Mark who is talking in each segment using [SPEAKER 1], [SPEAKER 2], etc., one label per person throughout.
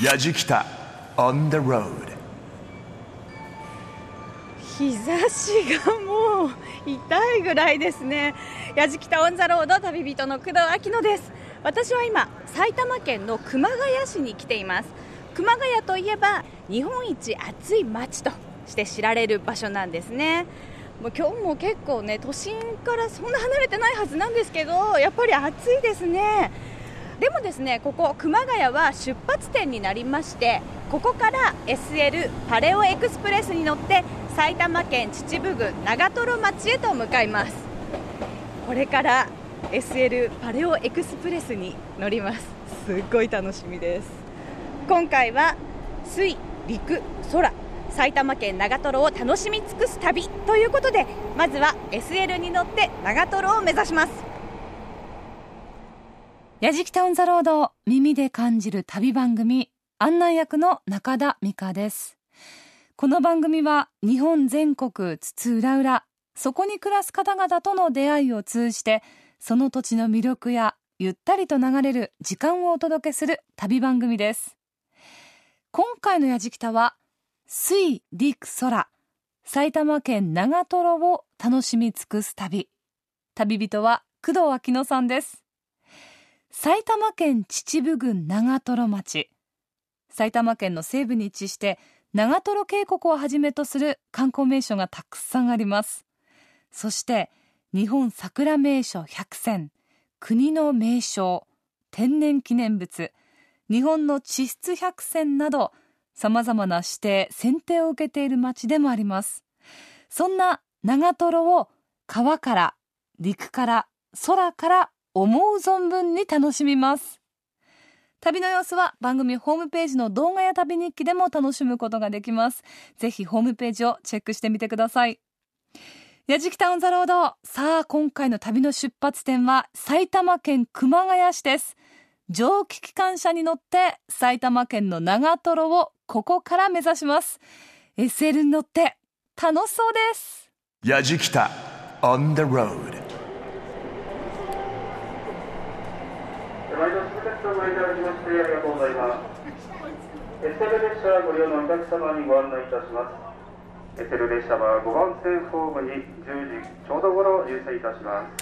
[SPEAKER 1] やじきた。On the road
[SPEAKER 2] 日差しがもう痛いぐらいですね。やじきたオンザロード旅人の工藤明乃です。私は今埼玉県の熊谷市に来ています。熊谷といえば日本一暑い街として知られる場所なんですね。もう今日も結構ね都心からそんな離れてないはずなんですけどやっぱり暑いですね。でもですねここ熊谷は出発点になりましてここから SL パレオエクスプレスに乗って埼玉県秩父郡長瀞町へと向かいます。これから SL パレオエクスプレスに乗ります。すっごい楽しみです。今回は水陸空埼玉県長瀞を楽しみ尽くす旅ということでまずは SL に乗って長瀞を目指します。
[SPEAKER 3] やじきたオンザロード耳で感じる旅番組案内役の中田美香です。この番組は日本全国津々浦々そこに暮らす方々との出会いを通じてその土地の魅力やゆったりと流れる時間をお届けする旅番組です。今回のやじきたは水陸空埼玉県長瀞を楽しみ尽くす旅。旅人は工藤明乃さんです。埼玉県秩父郡長瀞町。埼玉県の西部に位置して長瀞渓谷をはじめとする観光名所がたくさんあります。そして日本桜名所100選国の名勝天然記念物日本の地質百選などさまざまな指定選定を受けている町でもあります。そんな長瀞を川から陸から空から思う存分に楽しみます。旅の様子は番組ホームページの動画や旅日記でも楽しむことができます。ぜひホームページをチェックしてみてください。やじきタウンザロード。さあ今回の旅の出発点は埼玉県熊谷市です。蒸気機関車に乗って埼玉県の長瀞をここから目指します。SL に乗って楽しそうです。
[SPEAKER 1] やじきた on the road
[SPEAKER 4] 毎度続けてお参りいただきましてありがとうございます。エステル列車ご利用のお客様にご案内いたします。エステル列車は5番線ホームに10時ちょうど頃入線いたします。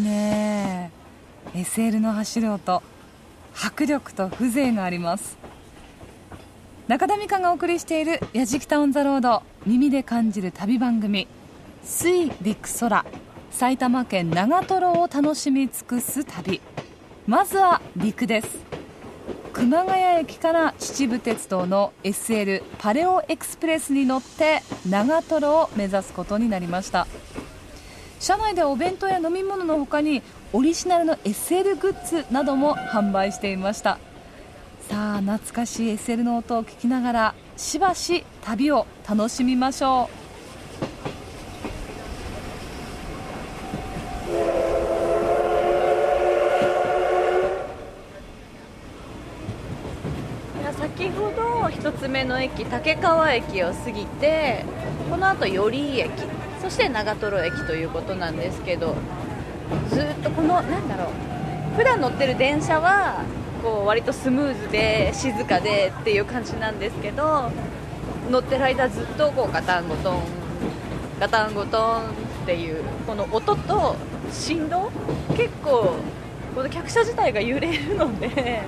[SPEAKER 3] ですね。SL の走る音迫力と風情があります。中田美香がお送りしている「やじきたオン・ザ・ロード」耳で感じる旅番組「水陸空」埼玉県長瀞を楽しみ尽くす旅。まずは陸です。熊谷駅から秩父鉄道の SL パレオエクスプレスに乗って長瀞を目指すことになりました。車内でお弁当や飲み物の他にオリジナルの SL グッズなども販売していました。さあ懐かしい SL の音を聞きながらしばし旅を楽しみましょう。
[SPEAKER 2] 先ほど1つ目の駅竹川駅を過ぎてこの後寄居駅。そして長瀞駅ということなんですけどずっとこのなんだろう普段乗ってる電車はこう割とスムーズで静かでっていう感じなんですけど乗ってる間ずっとこうガタンゴトンガタンゴトンっていうこの音と振動結構この客車自体が揺れるので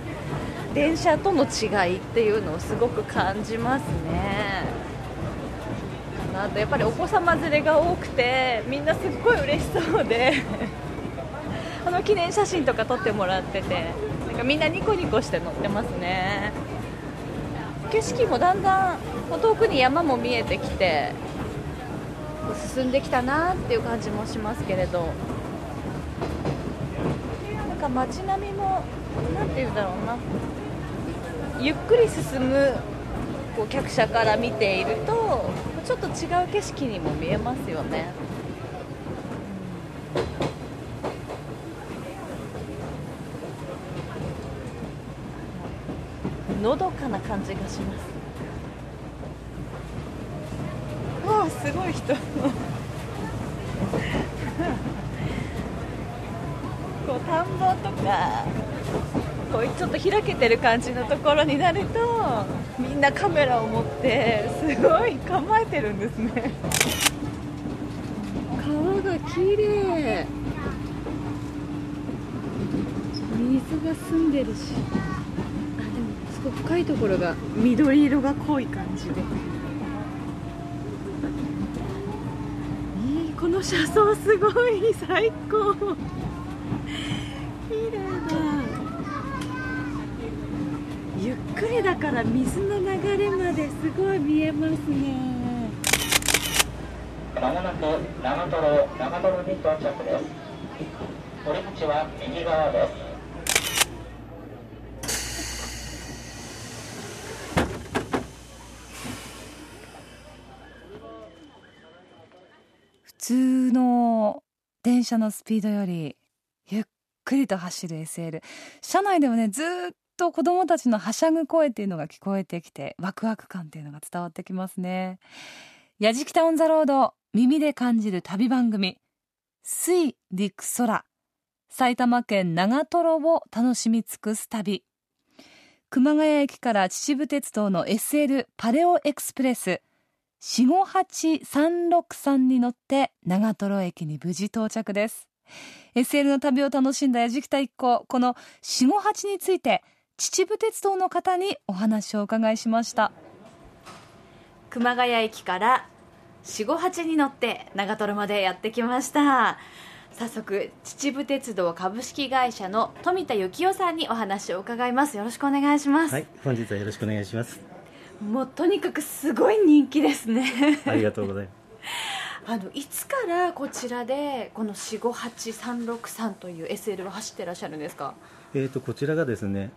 [SPEAKER 2] 電車との違いっていうのをすごく感じますね。なとやっぱりお子様連れが多くてみんなすっごい嬉しそうで あの記念写真とか撮ってもらっててなんかみんなニコニコして乗ってますね。景色もだんだん遠くに山も見えてきて進んできたなっていう感じもしますけれど。なんか街並みも何て言うんだろうな。ゆっくり進むこう客車から見ているとちょっと違う景色にも見えますよね。のどかな感じがします。わあすごい人。こう田んぼとか。こうちょっと開けてる感じのところになるとみんなカメラを持ってすごい構えてるんですね。川が綺麗。水が澄んでるし。あでもすごい深いところが緑色が濃い感じで。いいこの車窓すごい。最高綺麗だゆっくりだから水の流れまですごい見えますね。
[SPEAKER 5] まもなく長瀞長瀞に到着です降り口は右側です。
[SPEAKER 3] 通の電車のスピードよりゆっくりと走る SL 車内でもねずっと子供たちのはしゃぐ声っていうのが聞こえてきてワクワク感っていうのが伝わってきますね。やじきたオンザロード耳で感じる旅番組水陸空埼玉県長瀞を楽しみ尽くす旅。熊谷駅から秩父鉄道の SL パレオエクスプレス458363に乗って長瀞駅に無事到着です。SL の旅を楽しんだ矢敷田一行この458について秩父鉄道の方にお話をお伺いしました。
[SPEAKER 2] 熊谷駅から458に乗って長瀞までやってきました。早速秩父鉄道株式会社の富田幸雄さんにお話を伺います。よろしくお願いします。
[SPEAKER 6] はい本日はよろしくお願いします。
[SPEAKER 2] もうとにかくすごい人気ですね。
[SPEAKER 6] ありがとうございます。
[SPEAKER 2] あのいつからこちらでこの458363という SL を走ってらっしゃるんですか？
[SPEAKER 6] えーとこちらがですね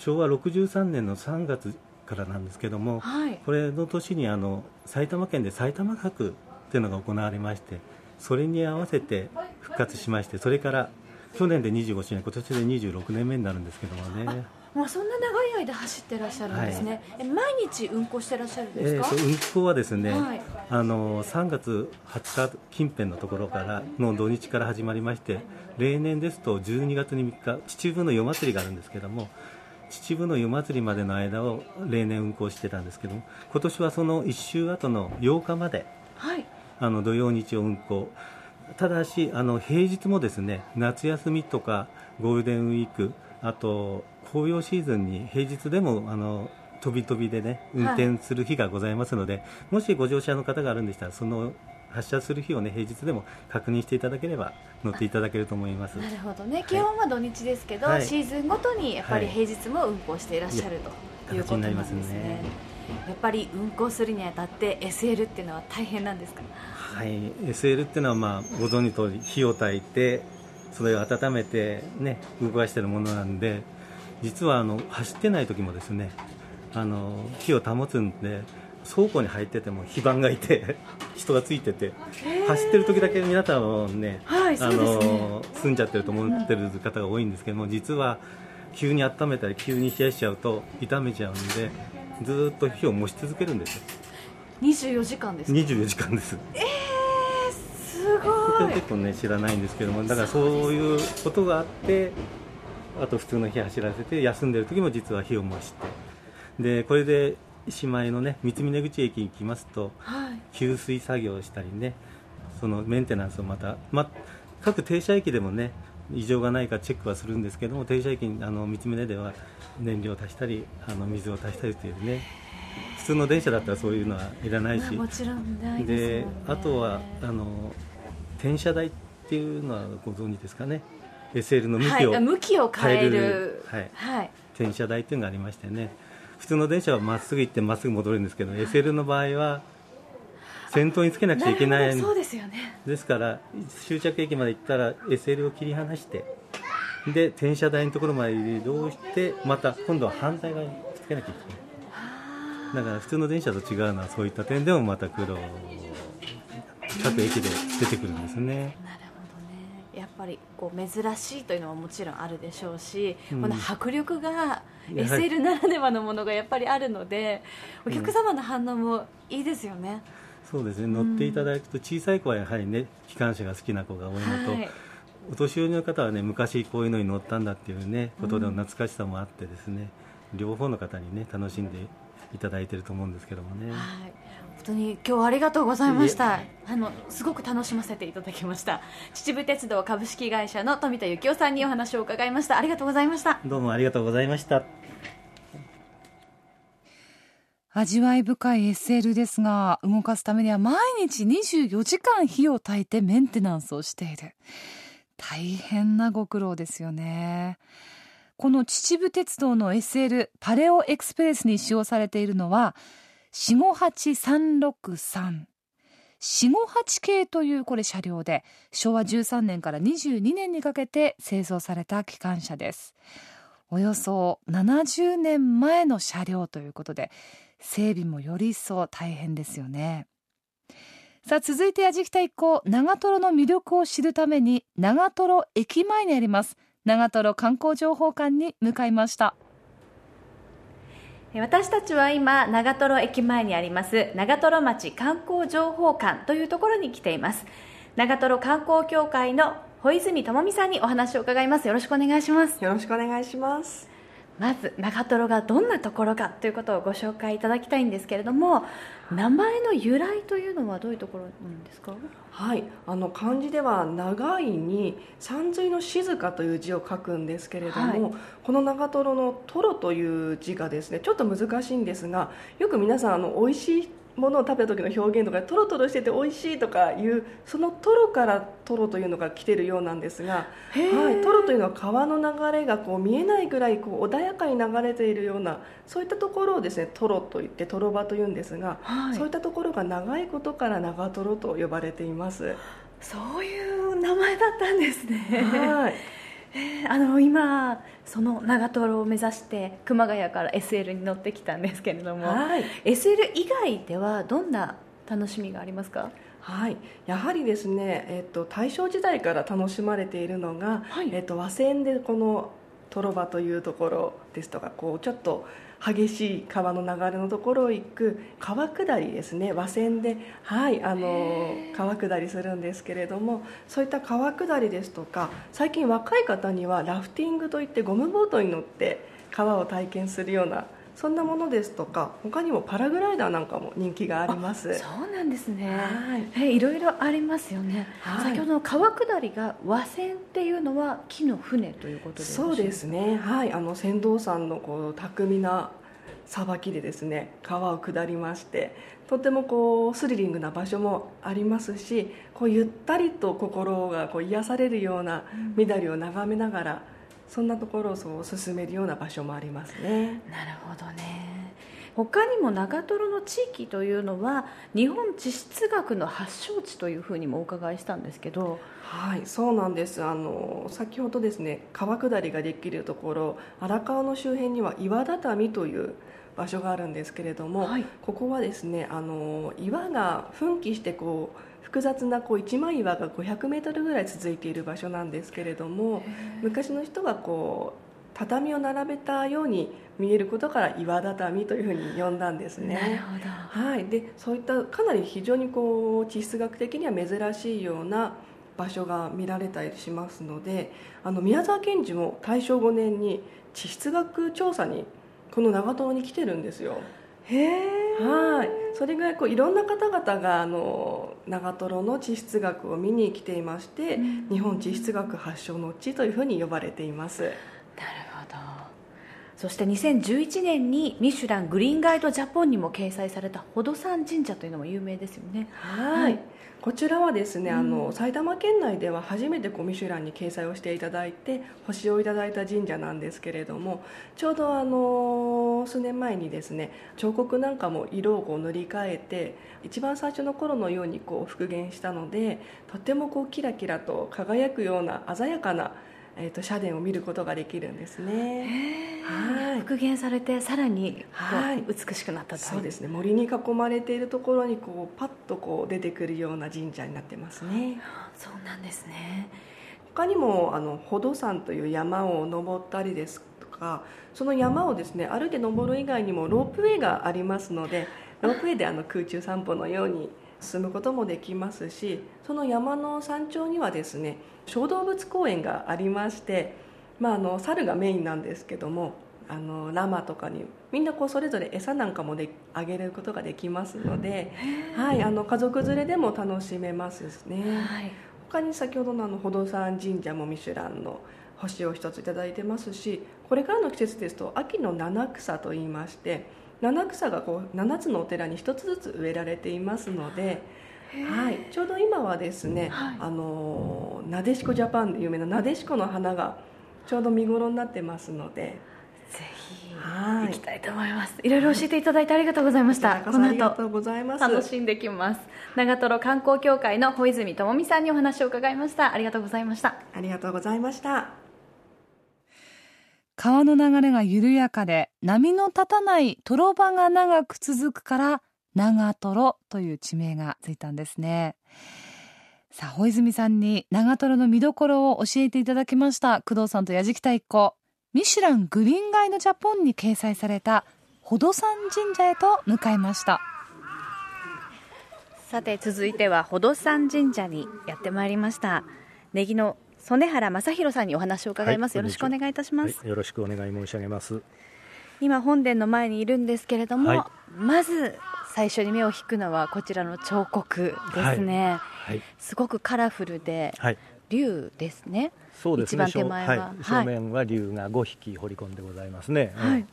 [SPEAKER 6] 昭和63年の3月からなんですけども、はい、これの年にあの埼玉県で埼玉博っていうのが行われましてそれに合わせて復活しましてそれから去年で25周年今年で26年目になるんですけどもね。
[SPEAKER 2] もうそんな長い間走ってらっしゃるんですね、はい、毎日運行してらっしゃるんですか、え
[SPEAKER 6] ー、運行はですね、はい、あの3月20日近辺のところからの土日から始まりまして例年ですと12月に3日秩父の夜祭りがあるんですけども秩父の夜祭りまでの間を例年運行してたんですけど今年はその1週後の8日まで、はい、あの土曜日曜運行。ただしあの平日もですね夏休みとかゴールデンウィークあと紅葉シーズンに平日でもあの飛び飛びでね運転する日がございますので、はい、もしご乗車の方があるんでしたらその発車する日をね平日でも確認していただければ乗っていただけると思います。
[SPEAKER 2] なるほどね。基本は土日ですけど、はい、シーズンごとにやっぱり平日も運行していらっしゃる、ということなんですね、ね、やっぱり運行するにあたって SL っていうのは大変なんですか？
[SPEAKER 6] はい。SL っていうのはまあご存知通り火を焚いてそれを温めてね動かしているものなんで実はあの走ってない時もですねあの火を保つんで倉庫に入ってても非番がいて 人がついてて走ってる時だけ皆さんはね,、はい、ね。あの住んじゃってると思ってる方が多いんですけども実は急に温めたり急に冷やしちゃうと傷めちゃうんでずっと火を燃し続けるんですよ。
[SPEAKER 2] 24時間ですか
[SPEAKER 6] ？24時間です。
[SPEAKER 2] えー、すご
[SPEAKER 6] い。結構ね知らないんですけどもだからそういうことがあってあと普通の日走らせて休んでる時も実は火を燃して。でこれでしまいのね三峰口駅に行きますと、はい、給水作業をしたりねそのメンテナンスをまた、ま、各停車駅でもね異常がないかチェックはするんですけども停車駅にあの三峰では燃料を足したりあの水を足したりというね普通の電車だったらそういうのはいらないし、
[SPEAKER 2] もちろんない
[SPEAKER 6] で、ね、あとはあの転車台っていうのはご存知ですかね。SL の向きを、
[SPEAKER 2] はい、向きを変える。
[SPEAKER 6] 変えるはい。
[SPEAKER 2] はい。
[SPEAKER 6] 転車台っていうのがありましてね普通の電車はまっすぐ行ってまっすぐ戻るんですけど SL の場合は先頭につけなくちゃいけない
[SPEAKER 2] そうですよね。
[SPEAKER 6] ですから終着駅まで行ったら SL を切り離してで転車台のところまで移動してまた今度は反対側につけなきゃいけない。だから普通の電車と違うのはそういった点でもまた苦労。各駅で出てくるんですね
[SPEAKER 2] やっぱりこう珍しいというのはもちろんあるでしょうし、
[SPEAKER 6] うん。
[SPEAKER 2] この迫力が SL ならではのものがやっぱりあるのでお客様の反応もいいですよね、
[SPEAKER 6] そうですね。乗っていただくと小さい子はやはりね機関車が好きな子が多いのと、
[SPEAKER 2] はい。
[SPEAKER 6] お年寄りの方はね昔こういうのに乗ったんだっていうねことでの懐かしさもあってですね、両方の方にね楽しんでいただいてると思うんですけどもね、
[SPEAKER 2] はい、本当に今日はありがとうございました。あのすごく楽しませていただきました。秩父鉄道株式会社の富田幸雄さんにお話を伺いました。ありがとうございました。
[SPEAKER 6] どうもありがとうございました。
[SPEAKER 3] 味わい深い SL ですが動かすためには毎日24時間火を焚いてメンテナンスをしている。大変なご苦労ですよねこの秩父鉄道の SL パレオエクスプレスに使用されているのは458363 458系というこれ車両で昭和13年から22年にかけて製造された機関車です。およそ70年前の車両ということで整備もより一層大変ですよね。さあ続いてやじきた一行長瀞の魅力を知るために長瀞駅前にあります長瀞観光情報館に向かいました。
[SPEAKER 2] 私たちは今長瀞駅前にあります長瀞町観光情報館というところに来ています。長瀞観光協会の小泉智美さんにお話を伺います。よろしくお願いします。
[SPEAKER 7] よろしくお願いします。
[SPEAKER 2] まず長瀞がどんなところかということをご紹介いただきたいんですけれども名前の由来というのはどういうところなんですか？
[SPEAKER 7] はい、あの漢字では長いに山水の静かという字を書くんですけれども、
[SPEAKER 2] はい。
[SPEAKER 7] この長瀞のトロという字がですねちょっと難しいんですがよく皆さんあの美味しいものを食べた時の表現とかトロトロしてて美味しいとかいうそのトロからトロというのが来てるようなんですが、はい、トロというのは川の流れがこう見えないぐらいこう穏やかに流れているようなそういったところをですねトロといってトロ場というんですが、
[SPEAKER 2] はい
[SPEAKER 7] そういったところが長いことから長瀞と呼ばれています。
[SPEAKER 2] そういう名前だったんですね
[SPEAKER 7] はい。
[SPEAKER 2] えーあの今その長瀞を目指して熊谷から SL に乗ってきたんですけれども、
[SPEAKER 7] はい。
[SPEAKER 2] SL 以外ではどんな楽しみがありますか？
[SPEAKER 7] はい、やはりですね、えっと、大正時代から楽しまれているのが、
[SPEAKER 2] はい。
[SPEAKER 7] えっと、和船でこのトロバというところですとかこうちょっと激しい川の流れのところを行く川下りですね。和船で、はい、あの川下りするんですけれどもそういった川下りですとか最近若い方にはラフティングといってゴムボートに乗って川を体験するようなそんなものですとか他にもパラグライダーなんかも人気があります。
[SPEAKER 2] そうなんですね、
[SPEAKER 7] はい。
[SPEAKER 2] えーいろいろありますよね、
[SPEAKER 7] はい。
[SPEAKER 2] 先ほどの川下りが和船っていうのは木の船ということでよろしい
[SPEAKER 7] そうですね、はい、あの船頭さんのこう巧みなさばきでですね川を下りましてとてもこうスリリングな場所もありますしこうゆったりと心がこう癒されるような緑を眺めながら、そんなところをそう進めるような場所もありますね。
[SPEAKER 2] なるほどね他にも長瀞の地域というのは日本地質学の発祥地というふうにもお伺いしたんですけど
[SPEAKER 7] はい、そうなんです。あの先ほどですね、川下りができるところ、荒川の周辺には岩畳という場所があるんですけれども、
[SPEAKER 2] はい
[SPEAKER 7] ここはですね、あの岩が噴起してこう複雑なこう一枚岩が500メートルぐらい続いている場所なんですけれども、昔の人がこう畳を並べたように見えることから岩畳というふうに呼んだんですね。
[SPEAKER 2] なるほど
[SPEAKER 7] はい、でそういったかなり非常にこう地質学的には珍しいような場所が見られたりしますのであの宮沢賢治も大正5年に地質学調査にこの長瀞に来てるんですよ。はい、それぐらいこういろんな方々があの長瀞の地質学を見に来ていまして、日本地質学発祥の地というふうに呼ばれています。
[SPEAKER 2] なるほど。そして2011年にミシュラングリーンガイドジャポンにも掲載された宝登山神社というのも有名ですよね。
[SPEAKER 7] はいこちらはですね、うん、あの埼玉県内では初めてこうミシュランに掲載をしていただいて星をいただいた神社なんですけれどもちょうどあの数年前にですね彫刻なんかも色をこう塗り替えて一番最初の頃のようにこう復元したのでとてもこうキラキラと輝くような鮮やかなえーと、社殿を見ることができるんですね、
[SPEAKER 2] はい、復元されてさらにはい、美しくなった
[SPEAKER 7] そうですね。森に囲まれているところにこうパッとこう出てくるような神社になってますね。
[SPEAKER 2] そうなんですね。
[SPEAKER 7] 他にもあの宝登山という山を登ったりですとかその山をですね歩いて登る以外にもロープウェイがありますのでロープウェイであの空中散歩のように進むこともできますしその山の山頂にはですね小動物公園がありまして、まあ、あの猿がメインなんですけどもあのラマとかにみんなこうそれぞれ餌なんかもであげることができますので、はい、あの家族連れでも楽しめますね、はい、他に先ほどのあの宝登山神社もミシュランの星を一つ頂いてますしこれからの季節ですと秋の七草といいまして七草がこう7つのお寺に1つずつ植えられていますのではい、ちょうど今はですね、はい、あのなでしこジャパンで有名ななでしこの花がちょうど見頃になってますので。
[SPEAKER 2] ぜひ行きたいと思います、い、ろいろ教えていただいてありがとうございました。
[SPEAKER 7] この後ありがとうございます。
[SPEAKER 2] 楽しんできます。長瀞観光協会の小泉智美さんにお話を伺いました。ありがとうございました。
[SPEAKER 7] ありがとうございました
[SPEAKER 3] 川の流れが緩やかで波の立たないトロ場が長く続くから長瀞という地名がついたんですねさあ、小泉さんに長瀞の見どころを教えていただきました。工藤さんと矢敷太一行。ミシュラングリーンガイドジャポンに掲載された宝登山神社へと向かいました。
[SPEAKER 2] さて、続いては宝登山神社にやってまいりました。ネギの曽根原正弘さんにお話を伺います、はい、よろしくお願いいたします、
[SPEAKER 8] は。い、よろしくお願い申し上げます。
[SPEAKER 2] 今本殿の前にいるんですけれども、はい、まず最初に目を引くのはこちらの彫刻ですね、はい、すごくカラフルで、はい、竜ですね。
[SPEAKER 8] そうですね。一番手前は、正面は竜が5匹彫り込んでございますね、はい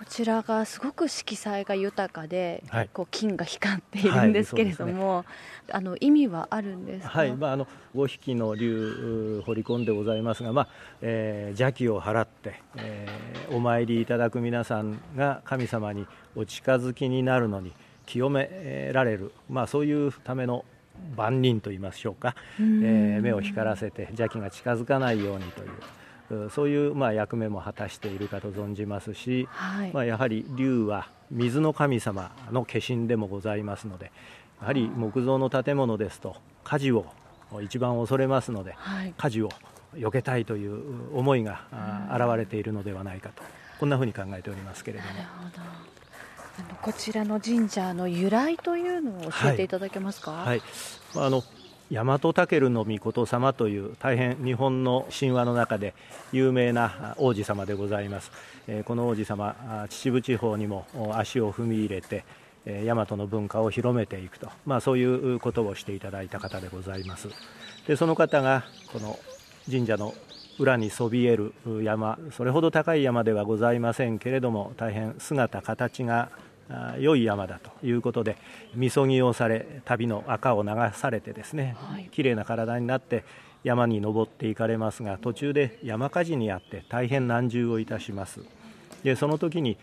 [SPEAKER 2] こちらがすごく色彩が豊かで、はい、こう金が光っているんですけれども、はいね、あの意味はあるんです
[SPEAKER 8] はい、まああの5匹の竜掘り込んでございますが、まあえー、邪気を払って、えー、お参りいただく皆さんが神様にお近づきになるのに清められる、まあそういうための万人と言いましょうか、えー、目を光らせて邪気が近づかないようにという。そういうまあ役目も果たしているかと存じますし、はい、まあ、やはり龍は水の神様の化身でもございますのでやはり木造の建物ですと火事を一番恐れますので、はい、火事を避けたいという思いが現れているのではないかとこんなふうに考えておりますけれども。
[SPEAKER 2] あのこちらの神社の由来というのを教えていただけますか？はい、はい、
[SPEAKER 8] あの大和武の御様という大変日本の神話の中で有名な王子様でございます、この王子様秩父地方にも足を踏み入れて大和の文化を広めていくと、まあ、そういうことをしていただいた方でございます。でその方がこの神社の裏にそびえる山それほど高い山ではございませんけれども大変姿形が良い山だということでみそぎをされ旅の赤を流されてですね、はい、綺麗な体になって山に登っていかれますが途中で山火事にあって大変難渋をいたします。でその時に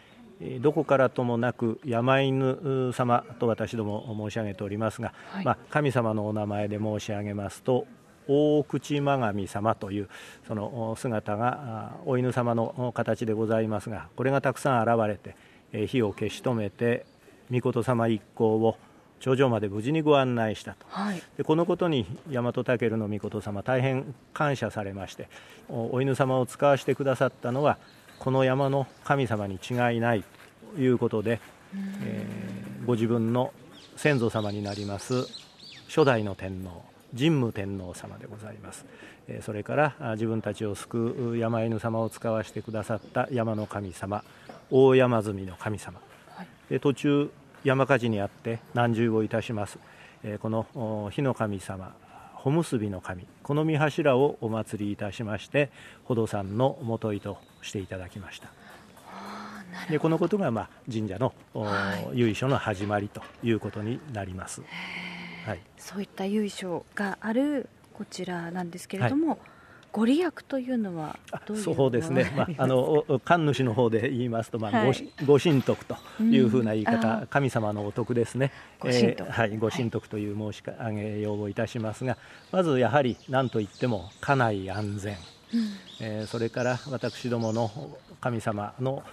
[SPEAKER 8] どこからともなく山犬様と私ども申し上げておりますが、はい、まあ、神様のお名前で申し上げますと大口真神様というその姿がお犬様の形でございますがこれがたくさん現れて火を消し止めて御事様一行を頂上まで無事にご案内したと、はい、でこのことに大和武の御事様大変感謝されましてお犬様を使わせてくださったのはこの山の神様に違いないということで、えー、ご自分の先祖様になります初代の天皇神武天皇様でございます。それから自分たちを救う山犬様を使わせてくださった山の神様大山積の神様、はい、で途中山火事にあって難渋をいたします、えこの火の神様穂結びの神。この御柱をお祭りいたしまして宝登山の元井としていただきました。でこのことが、まあ、神社の、はい、由緒の始まりということになります、
[SPEAKER 2] はい、そういった由緒があるこちらなんですけれども、はいご利益というのは
[SPEAKER 8] そうですね、まあ、あの神主の方で言いますと、まあはい、ご神徳というふうな言い方、うん、神様のお徳ですね、
[SPEAKER 2] ご神徳,、
[SPEAKER 8] えー、はい、ご神徳という申し上げようをいたしますが、まずやはり何といっても家内安全、うん、えー、それから私どもの神様の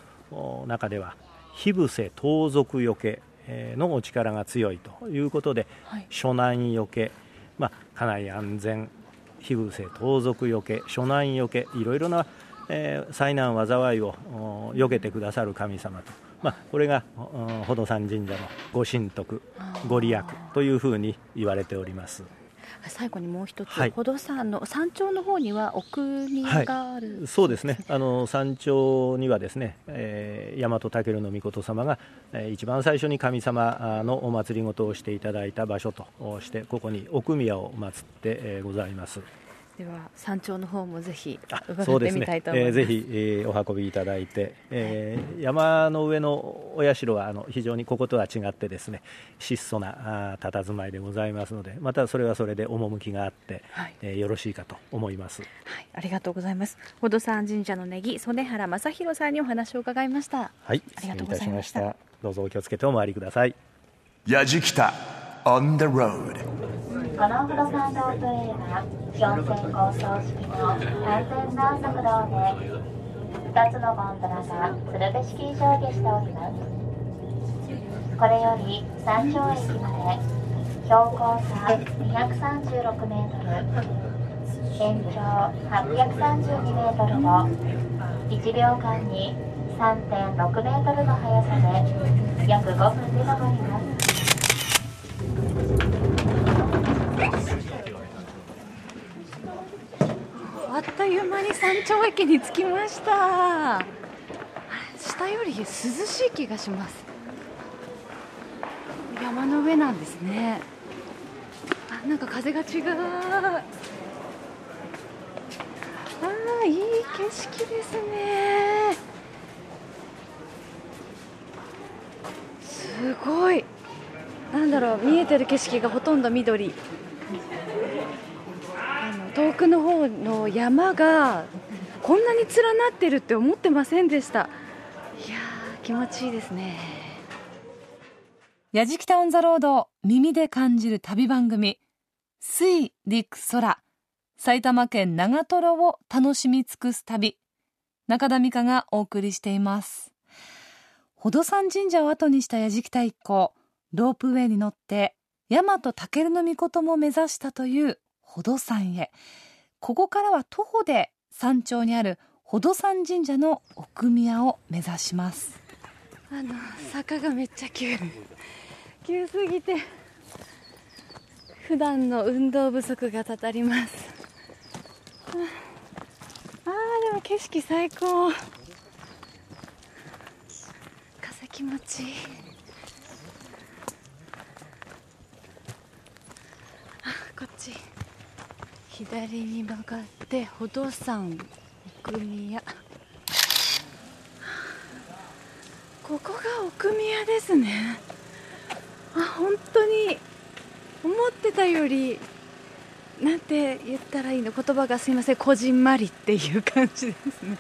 [SPEAKER 8] 中では火伏せ盗賊よけのお力が強いということで、はい、諸難よけ、まあ、家内安全非偶性盗賊よけ諸難よけいろいろな、えー、災難災いをよけてくださる神様と、まあ、これが宝登山神社のご神徳ご利益というふうに言われております。
[SPEAKER 2] 最後にもう一つ、はい、宝登山の山頂の方には奥宮がある、
[SPEAKER 8] はい、そうですね。あの山頂にはですね、えー、大和武の御様が、えー、一番最初に神様のお祭りごとをしていただいた場所としてここに奥宮を祀って、えー、ございます。
[SPEAKER 2] では山頂の方もぜひ伺ってみたいと思います。すねえー、ぜひ、
[SPEAKER 8] えー、お運びいただいて、えー、山の上のお社はあの非常にこことは違ってですね質素なた佇まいでございますのでまたそれはそれで趣があって、はい、えー、よろしいかと思います。は
[SPEAKER 2] い、ありがとうございます。宝登山神社のネギ曽根原正弘さんにお話を伺いました。
[SPEAKER 8] はい、ありがとうございました。どうぞお気をつけてお回りください。
[SPEAKER 1] やじきた on the road。
[SPEAKER 9] この不動産ロープウェイは4線構想式の完全な速道で2つのゴンドラが鶴瓶式上下しておりますこれより山頂駅まで標高差236メートル延長832メートルを1秒間に3.6メートルの速さで約5分で登ります。
[SPEAKER 2] あっという間に山頂駅に着きました。下より涼しい気がします。山の上なんですね。あなんか風が違う。ああいい景色ですね。すごい。なんだろう見えてる景色がほとんど緑。遠くの方の山がこんなに連なってるって思ってませんでした。いや気持ちいいですね。
[SPEAKER 3] やじきたオンザロード耳で感じる旅番組水陸空埼玉県長瀞を楽しみ尽くす旅中田美香がお送りしています。宝登山神社を後にしたやじきた一行ロープウェイに乗って大和武尊も目指したという宝登山へ。ここからは徒歩で山頂にある宝登山神社の奥宮を目指します。
[SPEAKER 2] あの坂がめっちゃ急。急すぎて普段の運動不足がたたります。あーでも景色最高。風気持ちいい。あこっち。左に曲がって宝登山奥宮。ここが奥宮ですね。あ本当に思ってたよりなんて言ったらいいの？言葉がすいません。こじんまりっていう感じですね。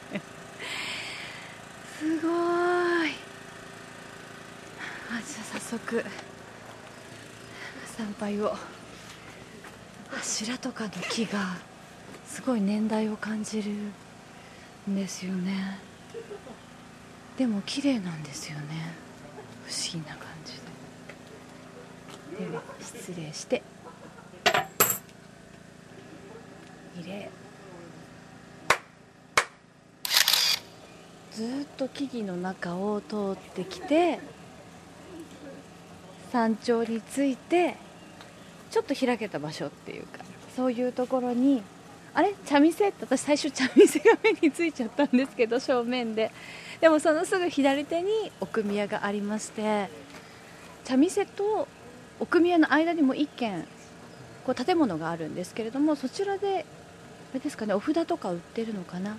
[SPEAKER 2] すごい。あじゃあ早速参拝を。柱とかの木がすごい年代を感じるんですよね。でも綺麗なんですよね。不思議な感じで。では失礼して。入れ。ずっと木々の中を通ってきて山頂に着いてちょっと開けた場所っていうかそういうところにあれ？茶店？って私最初茶店が目についちゃったんですけど正面で。でもそのすぐ左手に奥宮がありまして茶店と奥宮の間にも1軒こう建物があるんですけれどもそちらであれですかねお札とか売ってるのかな？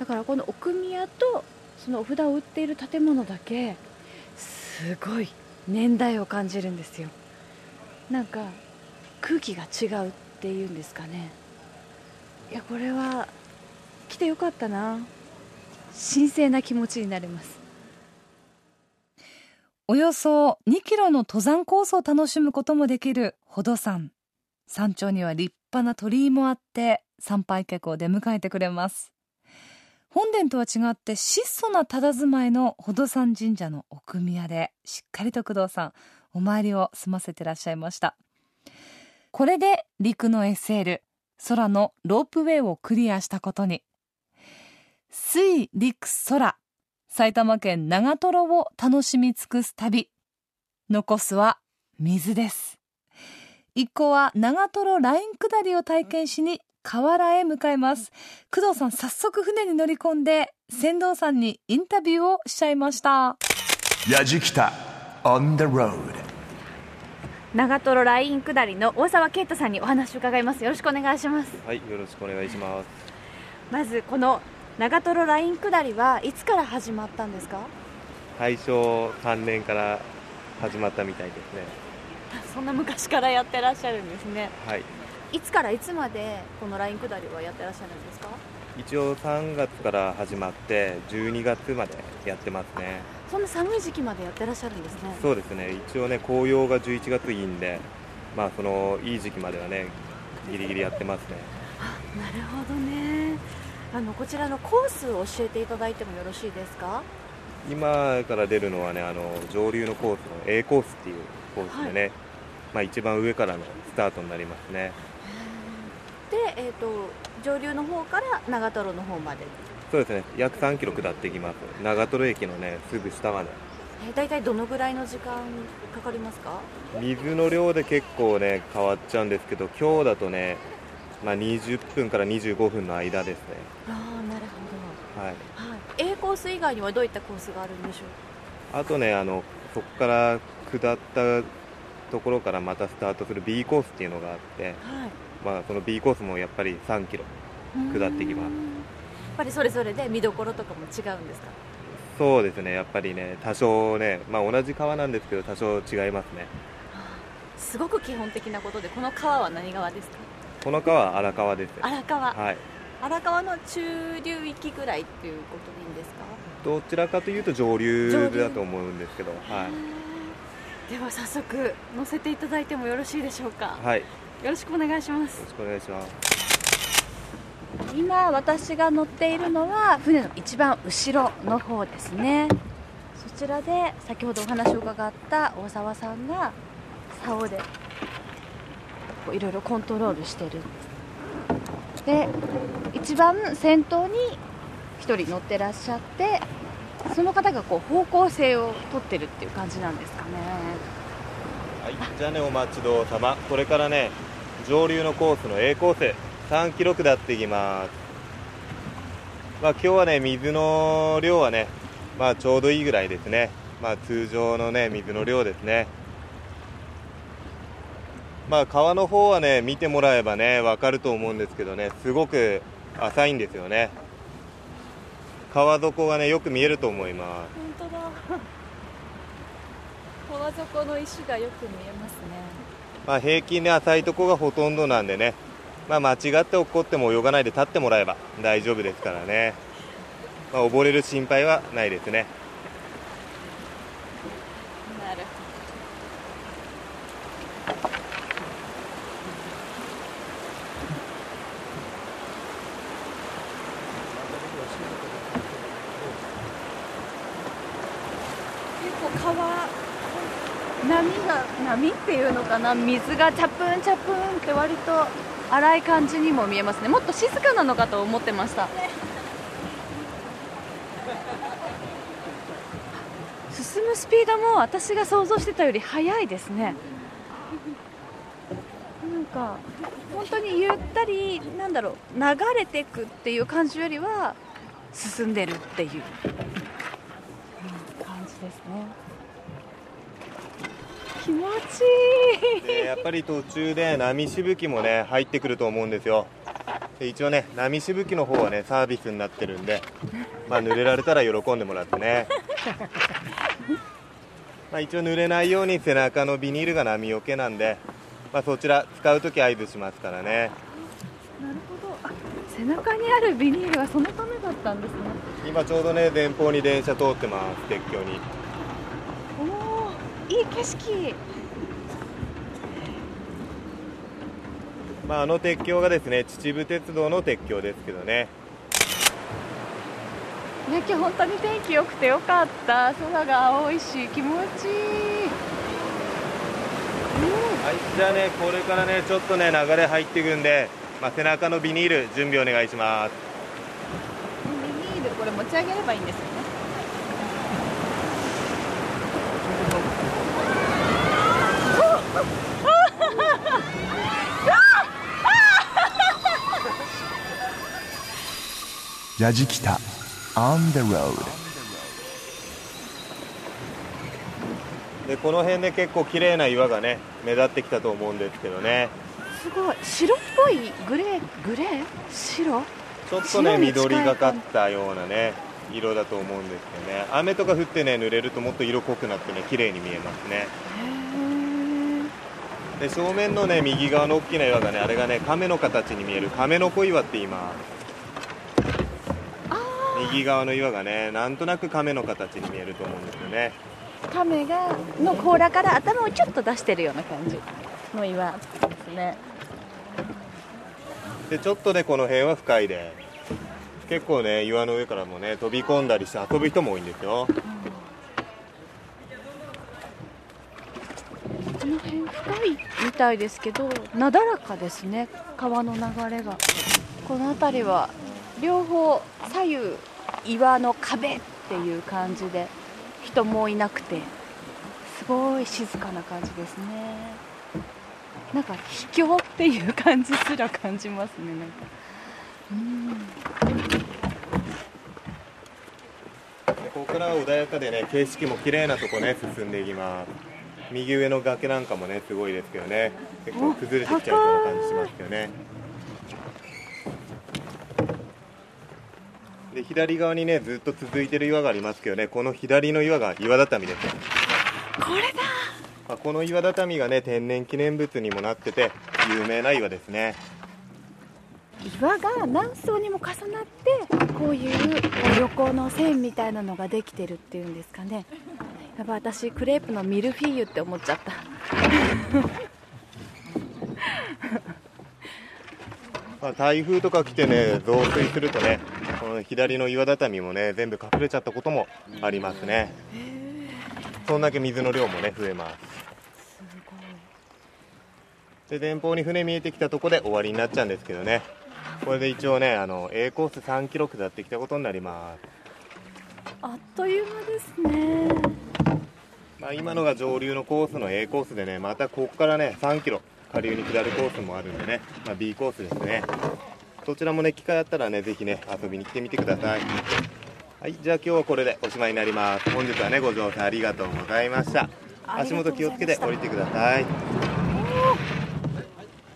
[SPEAKER 2] だからこの奥宮とそのお札を売っている建物だけすごい年代を感じるんですよ。なんか空気が違うっていうんですかね。いやこれは来てよかったな。神聖な気持ちになれます。
[SPEAKER 3] およそ2キロの登山コースを楽しむこともできる宝登山山頂には立派な鳥居もあって参拝客を出迎えてくれます。本殿とは違って質素な佇まいの宝登山神社の奥宮でしっかりと工藤さんお参りを済ませてらっしゃいました。これで陸の SL 空のロープウェイをクリアしたことに。水陸空埼玉県長瀞を楽しみ尽くす旅。残すは水です。一行は長瀞ライン下りを体験しに河原へ向かいます。工藤さん早速船に乗り込んで船頭さんにインタビューをしちゃいました。
[SPEAKER 1] やじきた on the road.
[SPEAKER 2] 長瀞ライン下りの大沢啓太さんにお話を伺います。よろしくお願いします。
[SPEAKER 10] はいよろしくお願いします。
[SPEAKER 2] まずこの長瀞ライン下りはいつから始まったんですか？
[SPEAKER 10] 大正3年から始まったみたいですね。
[SPEAKER 2] そんな昔からやってらっしゃるんですね。
[SPEAKER 10] はい。
[SPEAKER 2] いつからいつまでこのライン下りはやってらっしゃるんですか？
[SPEAKER 10] 一応3月から始まって12月までやってますね
[SPEAKER 2] そんな寒い時期までやってらっしゃるんですね。
[SPEAKER 10] そうですね。一応ね紅葉が11月いいんでまあそのいい時期まではねギリギリやってますね。
[SPEAKER 2] なるほどね。あのこちらのコースを教えていただいてもよろしいですか？
[SPEAKER 10] 今から出るのはねあの上流のコースの A コースっていうコースでね、はい、まあ、一番上からのスタートになりますね。
[SPEAKER 2] で、えーと、上流の方から長瀞の方まで
[SPEAKER 10] そうですね。約3キロ下っていきます。長瀞駅のねすぐ下まで。
[SPEAKER 2] えー、大体どのぐらいの時間かかりますか？
[SPEAKER 10] 水の量で結構ね変わっちゃうんですけど今日だとねまあ、20分から25分の間ですね。
[SPEAKER 2] ああなるほ
[SPEAKER 10] ど、はい。
[SPEAKER 2] はい、A コース以外にはどういったコースがあるんでしょ
[SPEAKER 10] う？あとねあのそこから下ったところからまたスタートする B コースっていうのがあって、はい。まあ、その B コースもやっぱり3キロ下ってきます
[SPEAKER 2] ぱりそれぞれで見どころとかも違うんですか？
[SPEAKER 10] そうですね。やっぱりね多少ね、まあ、同じ川なんですけど多少違いますね。
[SPEAKER 2] すごく基本的なことでこの川は何川ですか？
[SPEAKER 10] この川は荒川です。
[SPEAKER 2] 荒川。
[SPEAKER 10] はい。
[SPEAKER 2] 荒川の中流域ぐらいっていうことでいいんですか？
[SPEAKER 10] どちらかというと上流だと思うんですけどはい。
[SPEAKER 2] では早速乗せていただいてもよろしいでしょうか？
[SPEAKER 10] はい。
[SPEAKER 2] よろしくお願いします。
[SPEAKER 10] よろしくお願いします
[SPEAKER 2] 今私が乗っているのは船の一番後ろの方ですね。そちらで先ほどお話を伺った大沢さんが竿でいろいろコントロールしてる。で一番先頭に1人乗ってらっしゃってその方がこう方向性をとってるっていう感じなんですかね。
[SPEAKER 10] はいじゃあねお待ちどうさま。これからね上流のコースの A コース3キロ下っていきます。まあ今日はね水の量はねまあちょうどいいぐらいですね。まあ通常のね水の量ですね。まあ、川の方はね見てもらえばね分かると思うんですけどねすごく浅いんですよね。川底がねよく見えると思います。
[SPEAKER 2] 本当だ。川底の石がよく見えますね。
[SPEAKER 10] まあ平均で浅いとこがほとんどなんでねまあ間違って落っこっても泳がないで立ってもらえば大丈夫ですからね。まあ溺れる心配はないですね。
[SPEAKER 2] 波が波っていうのかな？水がチャプンチャプンって割と荒い感じにも見えますね。もっと静かなのかと思ってました。進むスピードも私が想像してたより速いですね。なんか本当にゆったりなんだろう流れていくっていう感じよりは進んでるっていう感じですね。気持ちいい。
[SPEAKER 10] でやっぱり途中で波しぶきもね入ってくると思うんですよ。で一応ね波しぶきの方はねサービスになってるんで、まあ、濡れられたら喜んでもらってね。まあ一応濡れないように背中のビニールが波よけなんで、まあ、そちら使う時合図しますからね。
[SPEAKER 2] なるほど。あ背中にあるビニールはそのためだったんですね。
[SPEAKER 10] 今ちょうどね前方に電車通ってます鉄橋に
[SPEAKER 2] いい景色。
[SPEAKER 10] まあ、あの鉄橋がですね秩父鉄道の鉄橋ですけどね。
[SPEAKER 2] ね今日本当に天気良くてよかった。空が青いし気持ちいい、
[SPEAKER 10] はいじゃあねこれからねちょっとね流れ入っていくんで、まあ、背中のビニール準備お願いします。
[SPEAKER 2] ビニールこれ持ち上げればいいんですよね
[SPEAKER 1] やじきた。On the road
[SPEAKER 10] でこの辺で結構綺麗な岩がね目立ってきたと思うんですけどね。
[SPEAKER 2] すごい。白っぽい。グレーグレー？白？
[SPEAKER 10] ちょっとね緑がかったようなね色だと思うんですけどね。雨とか降ってね濡れるともっと色濃くなってね綺麗に見えますね。で正面のね右側の大きな岩がねあれがね亀の形に見える亀の子岩って言います右側の岩がねなんとなく亀の形に見えると思うんですよね。
[SPEAKER 2] 亀がの甲羅から頭をちょっと出してるような感じの岩ですね。
[SPEAKER 10] でちょっとねこの辺は深いで結構ね岩の上からもね飛び込んだりして遊ぶ人も多いんですよ。
[SPEAKER 2] この辺深いみたいですけどなだらかですね川の流れが。この辺りは両方左右岩の壁っていう感じで人もいなくてすごい静かな感じですね。なんか秘境っていう感じすら感じますねなんか。
[SPEAKER 10] でここからは穏やかでね景色も綺麗なとこね進んでいきます。右上の崖なんかもねすごいですけどね。結構崩れてきちゃうような感じしますけどね。で左側にねずっと続いてる岩がありますけどねこの左の岩が岩畳です。
[SPEAKER 2] これだ。
[SPEAKER 10] まあこの岩畳がね天然記念物にもなってて有名な岩ですね。
[SPEAKER 2] 岩が何層にも重なってこういう横の線みたいなのができてるっていうんですかね。やっぱ私クレープのミルフィーユって思っちゃった。
[SPEAKER 10] まあ、台風とか来てね増水するとねこの左の岩畳もね全部隠れちゃったこともありますね。そんだけ水の量もね増えます。で前方に船見えてきたとこで終わりになっちゃうんですけどね。これで一応ねあの A コース3キロ下ってきたことになります。
[SPEAKER 2] あっという間ですね。
[SPEAKER 10] まあ、今のが上流のコースの A コースでねまたここからね3キロ下流に下るコースもあるんでね、まあ、B コースですねそちらもね機会あったらねぜひね遊びに来てみてください。はいじゃあ今日はこれでおしまいになります。本日はねご乗車ありがとうございました。足元気をつけて降りてください。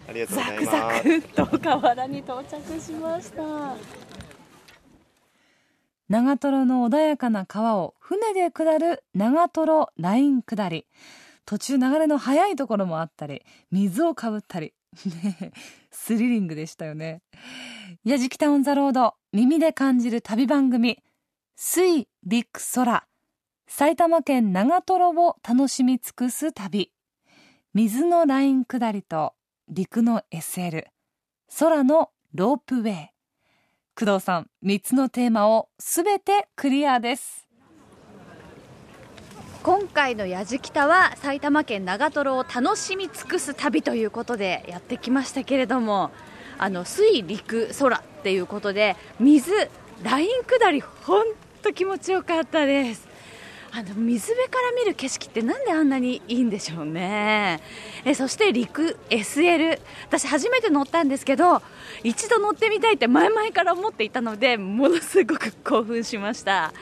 [SPEAKER 10] ありがとうございます。
[SPEAKER 2] ザクザクと河原に到着しました。
[SPEAKER 3] 長瀞の穏やかな川を船で下る長瀞ライン下り。途中流れの速いところもあったり水をかぶったり。ねスリリングでしたよね。やじきたオンザロード耳で感じる旅番組水陸空。埼玉県長瀞を楽しみ尽くす旅。水のライン下りと陸の SL 空のロープウェイ。工藤さん3つのテーマをすべてクリアです。
[SPEAKER 2] 今回のやじきたは埼玉県長瀞を楽しみ尽くす旅ということでやってきましたけれどもあの水陸空っていうことで水ライン下り本当気持ちよかったです。あの水辺から見る景色ってなんであんなにいいんでしょうね。えそして陸 SL 私初めて乗ったんですけど一度乗ってみたいって前々から思っていたのでものすごく興奮しました。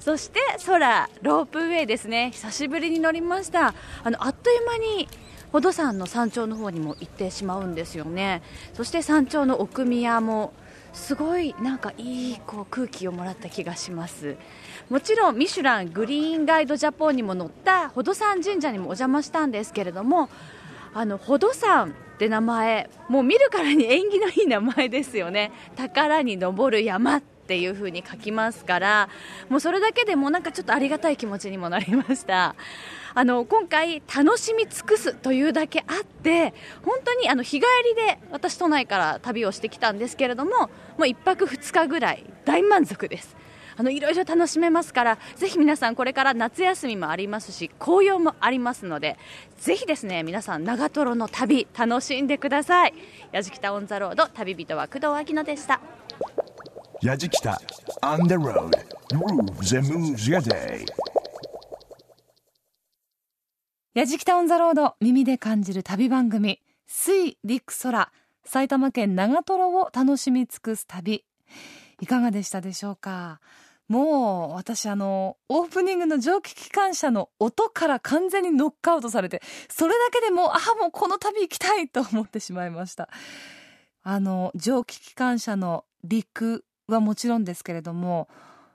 [SPEAKER 2] そして空ロープウェイですね。久しぶりに乗りました。あのあっという間に宝登山の山頂の方にも行ってしまうんですよね。そして山頂の奥宮もすごいなんかいいこう空気をもらった気がします。もちろんミシュラングリーンガイドジャポンにも載った宝登山神社にもお邪魔したんですけれどもあの宝登山って名前もう見るからに縁起のいい名前ですよね。宝に登る山。っていう風に書きますからもうそれだけでもなんかちょっとありがたい気持ちにもなりました。あの今回楽しみ尽くすというだけあって本当にあの日帰りで私都内から旅をしてきたんですけれどももう1泊2日ぐらい大満足です。あのいろいろ楽しめますからぜひ皆さんこれから夏休みもありますし紅葉もありますのでぜひですね皆さん長瀞の旅楽しんでください。矢敷北オンザロード旅人は工藤明乃でした。
[SPEAKER 1] 矢敷北 On the road. Grooves and moves your day.
[SPEAKER 3] 矢敷北オンザロード耳で感じる旅番組。水陸空。埼玉県長瀞を楽しみ尽くす旅。いかがでしたでしょうか？もう私あのオープニングの蒸気機関車の音から完全にノックアウトされてそれだけでもうあもうこの旅行きたいと思ってしまいました。あの蒸気機関車の陸はもちろんですけれども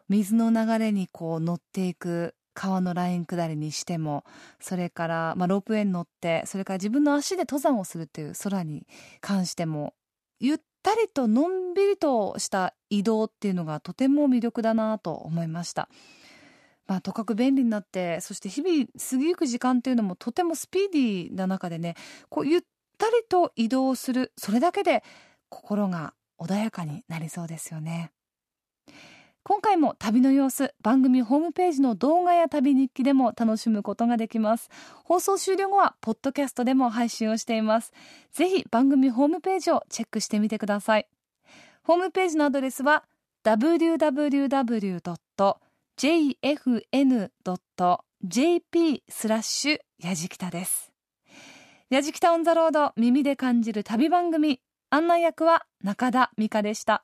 [SPEAKER 3] 水の流れにこう乗っていく川のライン下りにしてもそれから、まあ、ロープウェイに乗ってそれから自分の足で登山をするっていう空に関してもゆったりとのんびりとした移動っていうのがとても魅力だなと思いました。まあ、とかく便利になってそして日々過ぎゆく時間っていうのもとてもスピーディーな中でねこうゆったりと移動するそれだけで心が穏やかになりそうですよね。今回も旅の様子番組ホームページの動画や旅日記でも楽しむことができます。放送終了後はポッドキャストでも配信をしています。ぜひ番組ホームページをチェックしてみてください。ホームページのアドレスは www.jfn.jp スラッシュやじきたです。やじきたオンザロード耳で感じる旅番組案内役は中田美香でした。